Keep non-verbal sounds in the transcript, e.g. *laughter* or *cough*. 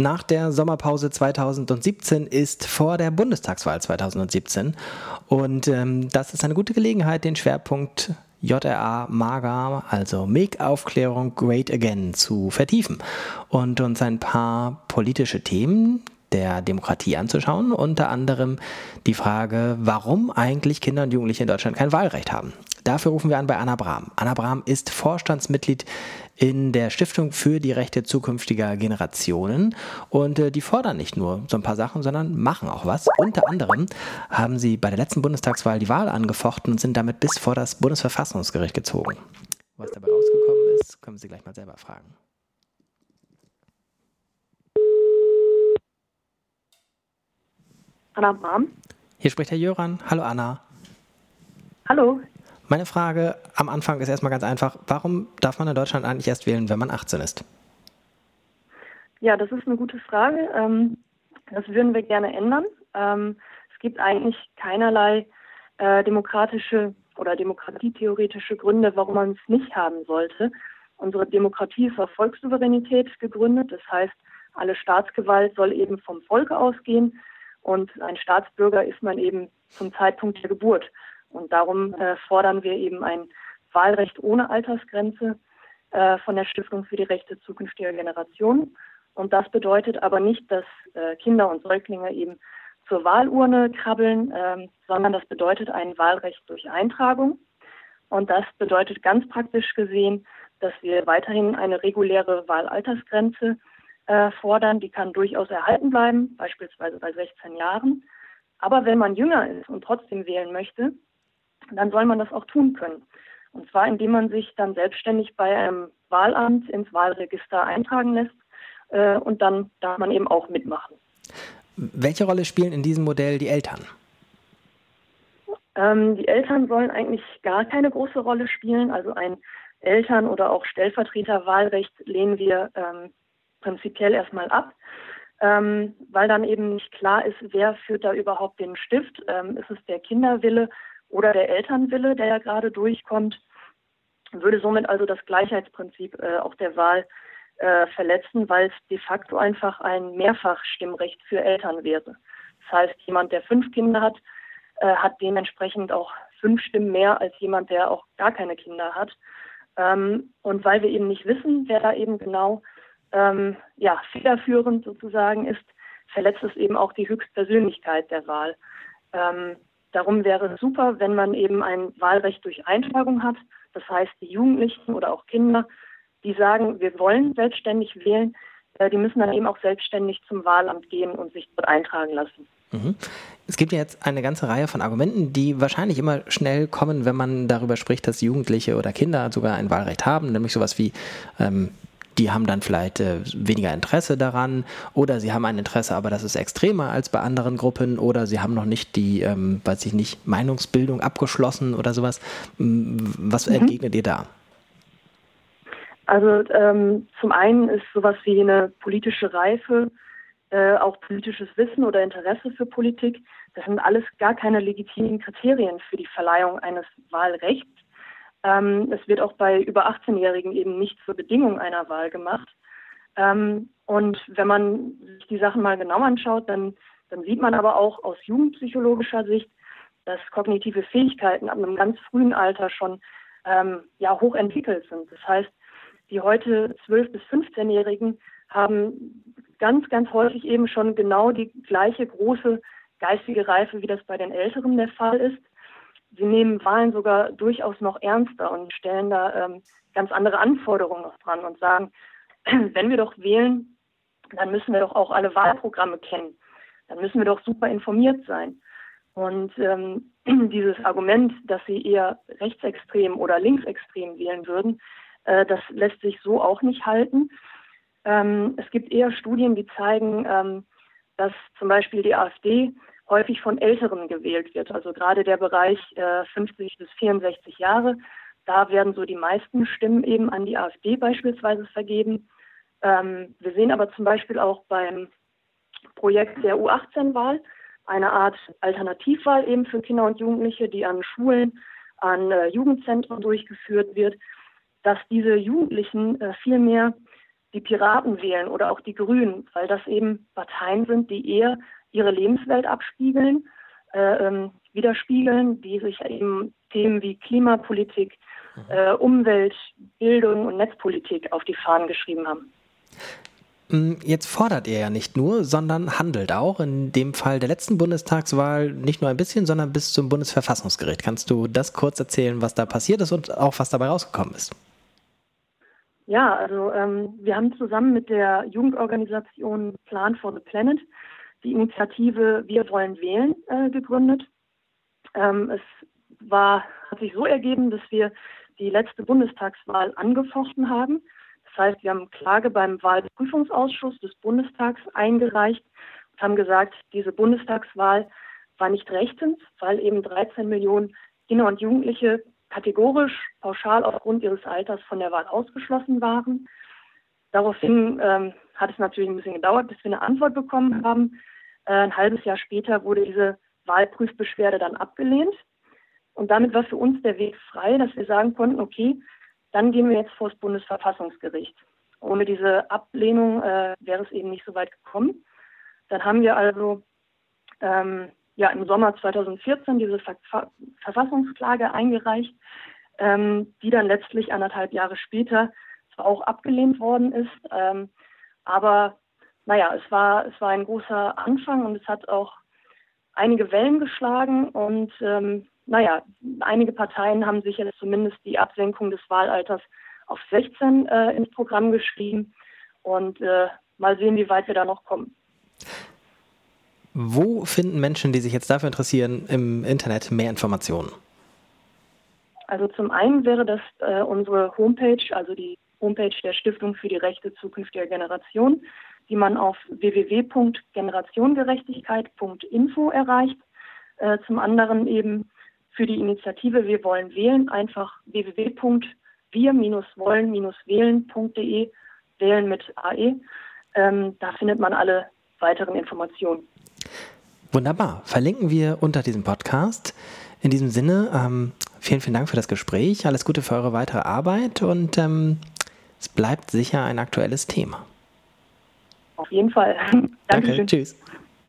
nach der Sommerpause 2017 ist vor der Bundestagswahl 2017. Und ähm, das ist eine gute Gelegenheit, den Schwerpunkt JRA MAGA, also Make Aufklärung Great Again, zu vertiefen und uns ein paar politische Themen der Demokratie anzuschauen. Unter anderem die Frage, warum eigentlich Kinder und Jugendliche in Deutschland kein Wahlrecht haben. Dafür rufen wir an bei Anna Brahm. Anna Brahm ist Vorstandsmitglied in der Stiftung für die Rechte zukünftiger Generationen und äh, die fordern nicht nur so ein paar Sachen, sondern machen auch was. Unter anderem haben sie bei der letzten Bundestagswahl die Wahl angefochten und sind damit bis vor das Bundesverfassungsgericht gezogen. Was dabei rausgekommen ist, können Sie gleich mal selber fragen. Anna Brahm. Hier spricht Herr Jöran. Hallo Anna. Hallo. Meine Frage am Anfang ist erstmal ganz einfach. Warum darf man in Deutschland eigentlich erst wählen, wenn man 18 ist? Ja, das ist eine gute Frage. Ähm, das würden wir gerne ändern. Ähm, es gibt eigentlich keinerlei äh, demokratische oder demokratietheoretische Gründe, warum man es nicht haben sollte. Unsere Demokratie ist auf Volkssouveränität gegründet. Das heißt, alle Staatsgewalt soll eben vom Volke ausgehen. Und ein Staatsbürger ist man eben zum Zeitpunkt der Geburt. Und darum äh, fordern wir eben ein Wahlrecht ohne Altersgrenze äh, von der Stiftung für die Rechte zukünftiger Generationen. Und das bedeutet aber nicht, dass äh, Kinder und Säuglinge eben zur Wahlurne krabbeln, ähm, sondern das bedeutet ein Wahlrecht durch Eintragung. Und das bedeutet ganz praktisch gesehen, dass wir weiterhin eine reguläre Wahlaltersgrenze äh, fordern. Die kann durchaus erhalten bleiben, beispielsweise bei 16 Jahren. Aber wenn man jünger ist und trotzdem wählen möchte, dann soll man das auch tun können. Und zwar indem man sich dann selbstständig bei einem Wahlamt ins Wahlregister eintragen lässt äh, und dann darf man eben auch mitmachen. Welche Rolle spielen in diesem Modell die Eltern? Ähm, die Eltern sollen eigentlich gar keine große Rolle spielen. Also ein Eltern- oder auch Stellvertreterwahlrecht lehnen wir ähm, prinzipiell erstmal ab, ähm, weil dann eben nicht klar ist, wer führt da überhaupt den Stift. Ähm, ist es der Kinderwille oder der Elternwille, der ja gerade durchkommt? Würde somit also das Gleichheitsprinzip äh, auch der Wahl äh, verletzen, weil es de facto einfach ein Mehrfachstimmrecht für Eltern wäre. Das heißt, jemand, der fünf Kinder hat, äh, hat dementsprechend auch fünf Stimmen mehr als jemand, der auch gar keine Kinder hat. Ähm, und weil wir eben nicht wissen, wer da eben genau ähm, ja, federführend sozusagen ist, verletzt es eben auch die Höchstpersönlichkeit der Wahl. Ähm, darum wäre es super, wenn man eben ein Wahlrecht durch Eintragung hat. Das heißt, die Jugendlichen oder auch Kinder, die sagen, wir wollen selbstständig wählen, äh, die müssen dann eben auch selbstständig zum Wahlamt gehen und sich dort eintragen lassen. Mhm. Es gibt ja jetzt eine ganze Reihe von Argumenten, die wahrscheinlich immer schnell kommen, wenn man darüber spricht, dass Jugendliche oder Kinder sogar ein Wahlrecht haben, nämlich sowas wie ähm, die haben dann vielleicht äh, weniger Interesse daran oder sie haben ein Interesse, aber das ist extremer als bei anderen Gruppen oder sie haben noch nicht die, ähm, weiß ich nicht, Meinungsbildung abgeschlossen oder sowas. Was mhm. entgegnet ihr da? Also ähm, zum einen ist sowas wie eine politische Reife, äh, auch politisches Wissen oder Interesse für Politik, das sind alles gar keine legitimen Kriterien für die Verleihung eines Wahlrechts. Ähm, es wird auch bei über 18-Jährigen eben nicht zur Bedingung einer Wahl gemacht. Ähm, und wenn man sich die Sachen mal genau anschaut, dann, dann sieht man aber auch aus jugendpsychologischer Sicht, dass kognitive Fähigkeiten ab einem ganz frühen Alter schon ähm, ja, hoch entwickelt sind. Das heißt, die heute 12- bis 15-Jährigen haben ganz, ganz häufig eben schon genau die gleiche große geistige Reife, wie das bei den Älteren der Fall ist sie nehmen Wahlen sogar durchaus noch ernster und stellen da ähm, ganz andere Anforderungen noch dran und sagen, *clears throat* wenn wir doch wählen, dann müssen wir doch auch alle Wahlprogramme kennen. Dann müssen wir doch super informiert sein. Und ähm, *clears throat* dieses Argument, dass sie eher rechtsextrem oder linksextrem wählen würden, äh, das lässt sich so auch nicht halten. Ähm, es gibt eher Studien, die zeigen, ähm, dass zum Beispiel die AfD häufig von Älteren gewählt wird. Also gerade der Bereich äh, 50 bis 64 Jahre, da werden so die meisten Stimmen eben an die AfD beispielsweise vergeben. Ähm, wir sehen aber zum Beispiel auch beim Projekt der U18-Wahl eine Art Alternativwahl eben für Kinder und Jugendliche, die an Schulen, an äh, Jugendzentren durchgeführt wird, dass diese Jugendlichen äh, viel die Piraten wählen oder auch die Grünen, weil das eben Parteien sind, die eher ihre Lebenswelt abspiegeln, äh, ähm, widerspiegeln, die sich eben Themen wie Klimapolitik, mhm. äh, Umwelt, Bildung und Netzpolitik auf die Fahnen geschrieben haben. Mm, jetzt fordert er ja nicht nur, sondern handelt auch. In dem Fall der letzten Bundestagswahl nicht nur ein bisschen, sondern bis zum Bundesverfassungsgericht. Kannst du das kurz erzählen, was da passiert ist und auch was dabei rausgekommen ist? Ja, also ähm, wir haben zusammen mit der Jugendorganisation Plan for the Planet die Initiative Wir wollen wählen äh, gegründet. Ähm, es war, hat sich so ergeben, dass wir die letzte Bundestagswahl angefochten haben. Das heißt, wir haben Klage beim Wahlprüfungsausschuss des Bundestags eingereicht und haben gesagt, diese Bundestagswahl war nicht rechtens, weil eben 13 Millionen Kinder und Jugendliche kategorisch pauschal aufgrund ihres Alters von der Wahl ausgeschlossen waren. Daraufhin ähm, hat es natürlich ein bisschen gedauert, bis wir eine Antwort bekommen haben. Äh, ein halbes Jahr später wurde diese Wahlprüfbeschwerde dann abgelehnt. Und damit war für uns der Weg frei, dass wir sagen konnten, okay, dann gehen wir jetzt vor das Bundesverfassungsgericht. Ohne diese Ablehnung äh, wäre es eben nicht so weit gekommen. Dann haben wir also ähm, ja im Sommer 2014 diese Ver Verfassungsklage eingereicht, ähm, die dann letztlich anderthalb Jahre später zwar auch abgelehnt worden ist, ähm, aber naja, es war, es war ein großer Anfang und es hat auch einige Wellen geschlagen und ähm, naja, einige Parteien haben sich jetzt zumindest die Absenkung des Wahlalters auf 16 äh, ins Programm geschrieben und äh, mal sehen, wie weit wir da noch kommen. Wo finden Menschen, die sich jetzt dafür interessieren, im Internet mehr Informationen? Also zum einen wäre das äh, unsere Homepage, also die Homepage der Stiftung für die Rechte zukünftiger Generation, die man auf www.generationgerechtigkeit.info erreicht. Äh, zum anderen eben für die Initiative Wir wollen wählen einfach www.wir-wollen-wählen.de, wählen mit AE. Ähm, da findet man alle weiteren Informationen. Wunderbar. Verlinken wir unter diesem Podcast. In diesem Sinne, ähm, vielen, vielen Dank für das Gespräch. Alles Gute für eure weitere Arbeit und ähm, es bleibt sicher ein aktuelles Thema. Auf jeden Fall. *laughs* Danke. Tschüss.